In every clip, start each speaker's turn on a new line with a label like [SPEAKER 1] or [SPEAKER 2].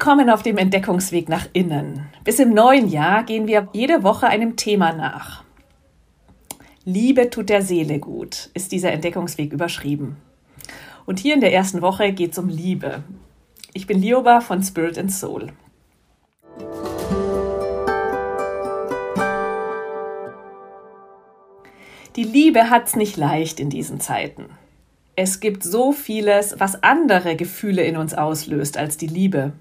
[SPEAKER 1] Willkommen auf dem Entdeckungsweg nach innen. Bis im neuen Jahr gehen wir jede Woche einem Thema nach. Liebe tut der Seele gut, ist dieser Entdeckungsweg überschrieben. Und hier in der ersten Woche geht es um Liebe. Ich bin Lioba von Spirit and Soul. Die Liebe hat's nicht leicht in diesen Zeiten. Es gibt so vieles, was andere Gefühle in uns auslöst als die Liebe.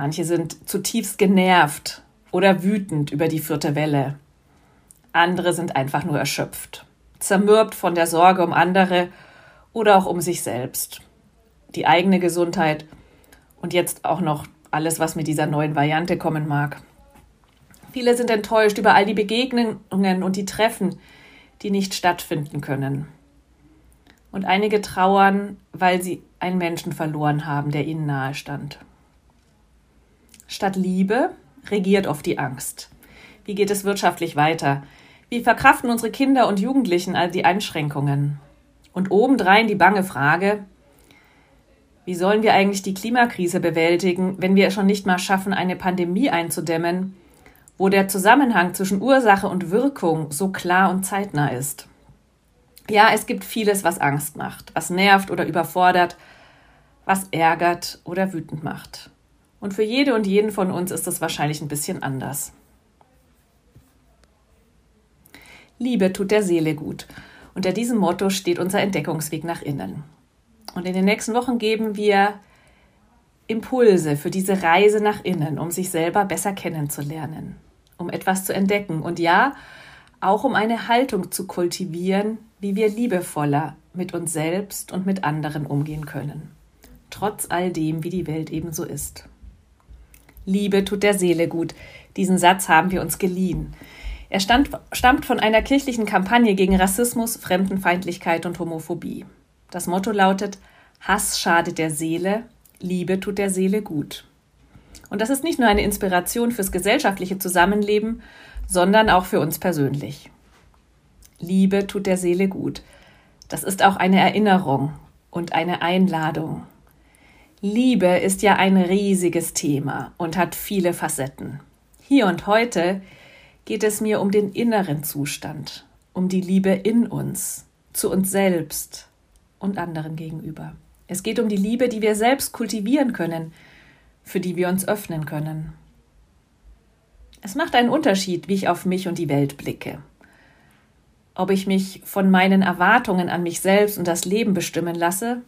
[SPEAKER 1] Manche sind zutiefst genervt oder wütend über die vierte Welle. Andere sind einfach nur erschöpft, zermürbt von der Sorge um andere oder auch um sich selbst, die eigene Gesundheit und jetzt auch noch alles, was mit dieser neuen Variante kommen mag. Viele sind enttäuscht über all die Begegnungen und die Treffen, die nicht stattfinden können. Und einige trauern, weil sie einen Menschen verloren haben, der ihnen nahe stand. Statt Liebe regiert oft die Angst. Wie geht es wirtschaftlich weiter? Wie verkraften unsere Kinder und Jugendlichen all die Einschränkungen? Und obendrein die bange Frage, wie sollen wir eigentlich die Klimakrise bewältigen, wenn wir es schon nicht mal schaffen, eine Pandemie einzudämmen, wo der Zusammenhang zwischen Ursache und Wirkung so klar und zeitnah ist? Ja, es gibt vieles, was Angst macht, was nervt oder überfordert, was ärgert oder wütend macht. Und für jede und jeden von uns ist das wahrscheinlich ein bisschen anders. Liebe tut der Seele gut. Unter diesem Motto steht unser Entdeckungsweg nach innen. Und in den nächsten Wochen geben wir Impulse für diese Reise nach innen, um sich selber besser kennenzulernen, um etwas zu entdecken und ja, auch um eine Haltung zu kultivieren, wie wir liebevoller mit uns selbst und mit anderen umgehen können, trotz all dem, wie die Welt ebenso ist. Liebe tut der Seele gut. Diesen Satz haben wir uns geliehen. Er stand, stammt von einer kirchlichen Kampagne gegen Rassismus, Fremdenfeindlichkeit und Homophobie. Das Motto lautet Hass schadet der Seele, Liebe tut der Seele gut. Und das ist nicht nur eine Inspiration fürs gesellschaftliche Zusammenleben, sondern auch für uns persönlich. Liebe tut der Seele gut. Das ist auch eine Erinnerung und eine Einladung. Liebe ist ja ein riesiges Thema und hat viele Facetten. Hier und heute geht es mir um den inneren Zustand, um die Liebe in uns, zu uns selbst und anderen gegenüber. Es geht um die Liebe, die wir selbst kultivieren können, für die wir uns öffnen können. Es macht einen Unterschied, wie ich auf mich und die Welt blicke. Ob ich mich von meinen Erwartungen an mich selbst und das Leben bestimmen lasse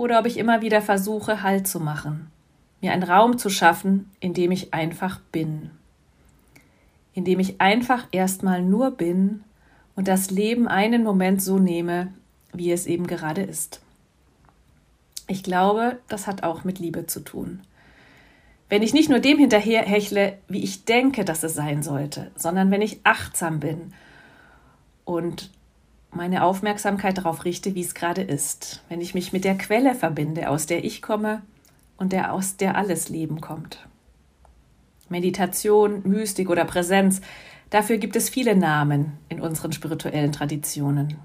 [SPEAKER 1] oder ob ich immer wieder versuche, Halt zu machen, mir einen Raum zu schaffen, in dem ich einfach bin, in dem ich einfach erstmal nur bin und das Leben einen Moment so nehme, wie es eben gerade ist. Ich glaube, das hat auch mit Liebe zu tun. Wenn ich nicht nur dem hinterherhechle, wie ich denke, dass es sein sollte, sondern wenn ich achtsam bin und meine Aufmerksamkeit darauf richte, wie es gerade ist, wenn ich mich mit der Quelle verbinde, aus der ich komme und der aus der alles Leben kommt. Meditation, Mystik oder Präsenz, dafür gibt es viele Namen in unseren spirituellen Traditionen.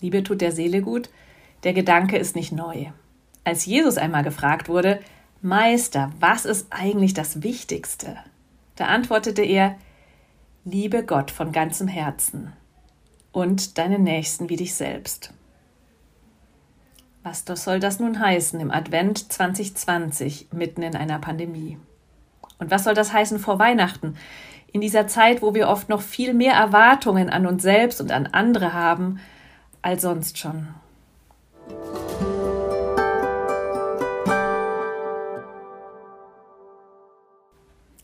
[SPEAKER 1] Liebe tut der Seele gut, der Gedanke ist nicht neu. Als Jesus einmal gefragt wurde, Meister, was ist eigentlich das Wichtigste? Da antwortete er, Liebe Gott von ganzem Herzen und deinen Nächsten wie dich selbst. Was soll das nun heißen im Advent 2020 mitten in einer Pandemie? Und was soll das heißen vor Weihnachten, in dieser Zeit, wo wir oft noch viel mehr Erwartungen an uns selbst und an andere haben als sonst schon?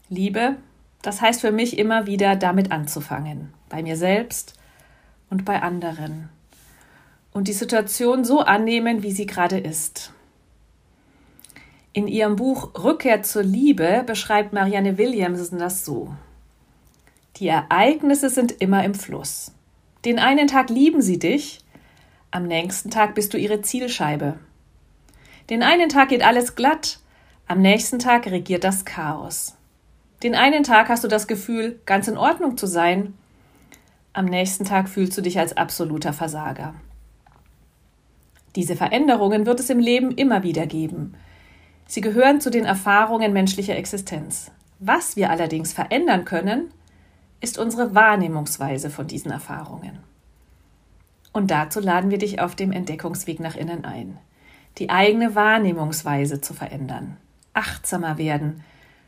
[SPEAKER 1] Liebe, das heißt für mich immer wieder damit anzufangen, bei mir selbst, und bei anderen. Und die Situation so annehmen, wie sie gerade ist. In ihrem Buch Rückkehr zur Liebe beschreibt Marianne Williamson das so. Die Ereignisse sind immer im Fluss. Den einen Tag lieben sie dich, am nächsten Tag bist du ihre Zielscheibe. Den einen Tag geht alles glatt, am nächsten Tag regiert das Chaos. Den einen Tag hast du das Gefühl, ganz in Ordnung zu sein, am nächsten Tag fühlst du dich als absoluter Versager. Diese Veränderungen wird es im Leben immer wieder geben. Sie gehören zu den Erfahrungen menschlicher Existenz. Was wir allerdings verändern können, ist unsere Wahrnehmungsweise von diesen Erfahrungen. Und dazu laden wir dich auf dem Entdeckungsweg nach innen ein, die eigene Wahrnehmungsweise zu verändern, achtsamer werden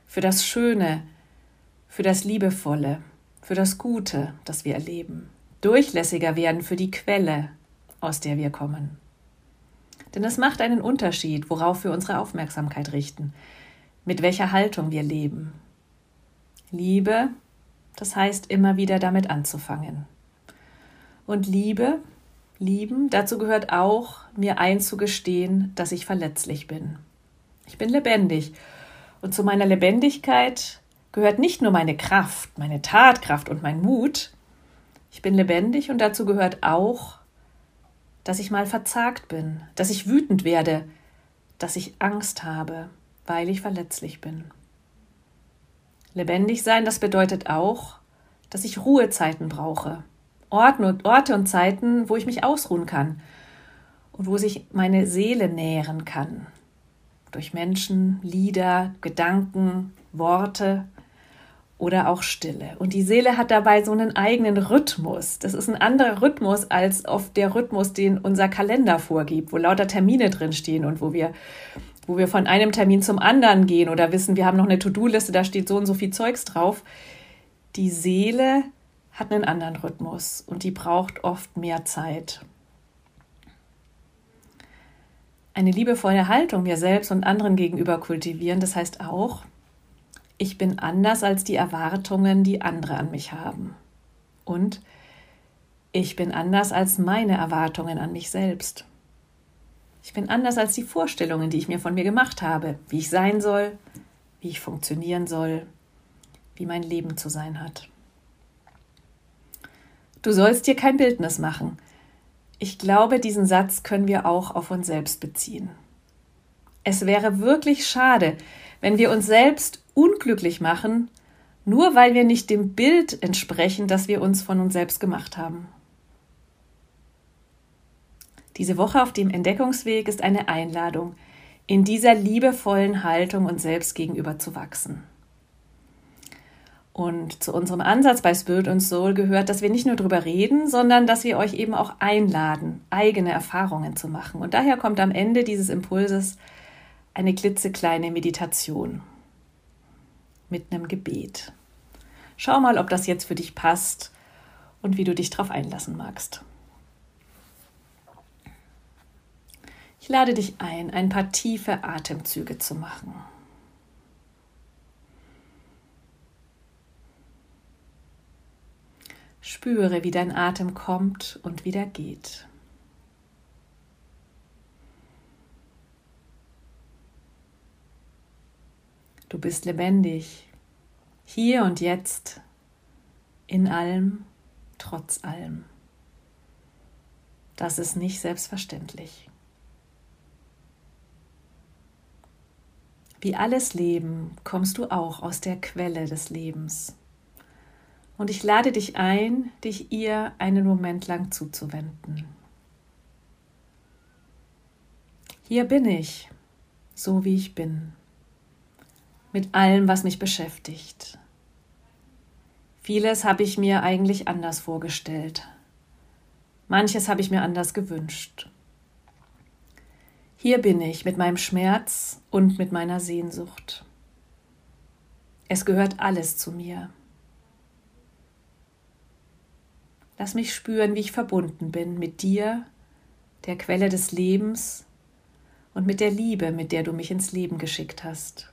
[SPEAKER 1] für das Schöne, für das Liebevolle, für das Gute, das wir erleben, durchlässiger werden für die Quelle, aus der wir kommen. Denn es macht einen Unterschied, worauf wir unsere Aufmerksamkeit richten, mit welcher Haltung wir leben. Liebe, das heißt immer wieder damit anzufangen. Und Liebe, lieben, dazu gehört auch, mir einzugestehen, dass ich verletzlich bin. Ich bin lebendig. Und zu meiner Lebendigkeit gehört nicht nur meine Kraft, meine Tatkraft und mein Mut. Ich bin lebendig und dazu gehört auch, dass ich mal verzagt bin, dass ich wütend werde, dass ich Angst habe, weil ich verletzlich bin. Lebendig sein, das bedeutet auch, dass ich Ruhezeiten brauche, Orte und Zeiten, wo ich mich ausruhen kann und wo sich meine Seele nähren kann. Durch Menschen, Lieder, Gedanken, Worte oder auch Stille. Und die Seele hat dabei so einen eigenen Rhythmus. Das ist ein anderer Rhythmus als auf der Rhythmus, den unser Kalender vorgibt, wo lauter Termine drinstehen und wo wir, wo wir von einem Termin zum anderen gehen oder wissen, wir haben noch eine To-Do-Liste, da steht so und so viel Zeugs drauf. Die Seele hat einen anderen Rhythmus und die braucht oft mehr Zeit. Eine liebevolle Haltung mir selbst und anderen gegenüber kultivieren, das heißt auch, ich bin anders als die Erwartungen, die andere an mich haben. Und ich bin anders als meine Erwartungen an mich selbst. Ich bin anders als die Vorstellungen, die ich mir von mir gemacht habe, wie ich sein soll, wie ich funktionieren soll, wie mein Leben zu sein hat. Du sollst dir kein Bildnis machen. Ich glaube, diesen Satz können wir auch auf uns selbst beziehen. Es wäre wirklich schade, wenn wir uns selbst unglücklich machen, nur weil wir nicht dem Bild entsprechen, das wir uns von uns selbst gemacht haben. Diese Woche auf dem Entdeckungsweg ist eine Einladung, in dieser liebevollen Haltung uns selbst gegenüber zu wachsen. Und zu unserem Ansatz bei Spirit und Soul gehört, dass wir nicht nur drüber reden, sondern dass wir euch eben auch einladen, eigene Erfahrungen zu machen. Und daher kommt am Ende dieses Impulses eine klitzekleine Meditation mit einem Gebet. Schau mal, ob das jetzt für dich passt und wie du dich darauf einlassen magst. Ich lade dich ein, ein paar tiefe Atemzüge zu machen. Spüre, wie dein Atem kommt und wieder geht. Du bist lebendig, hier und jetzt, in allem, trotz allem. Das ist nicht selbstverständlich. Wie alles Leben kommst du auch aus der Quelle des Lebens. Und ich lade dich ein, dich ihr einen Moment lang zuzuwenden. Hier bin ich, so wie ich bin, mit allem, was mich beschäftigt. Vieles habe ich mir eigentlich anders vorgestellt. Manches habe ich mir anders gewünscht. Hier bin ich mit meinem Schmerz und mit meiner Sehnsucht. Es gehört alles zu mir. Lass mich spüren, wie ich verbunden bin mit dir, der Quelle des Lebens und mit der Liebe, mit der du mich ins Leben geschickt hast.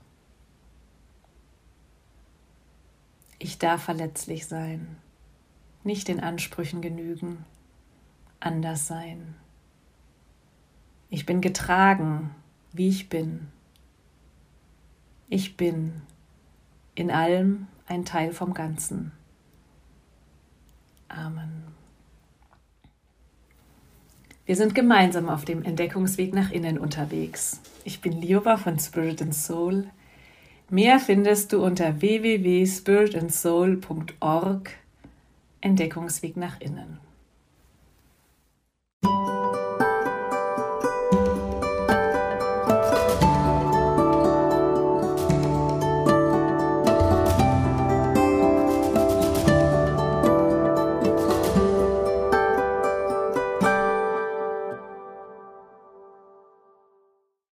[SPEAKER 1] Ich darf verletzlich sein, nicht den Ansprüchen genügen, anders sein. Ich bin getragen, wie ich bin. Ich bin in allem ein Teil vom Ganzen. Amen. Wir sind gemeinsam auf dem Entdeckungsweg nach innen unterwegs. Ich bin Lioba von Spirit and Soul. Mehr findest du unter www.spiritandsoul.org Entdeckungsweg nach innen.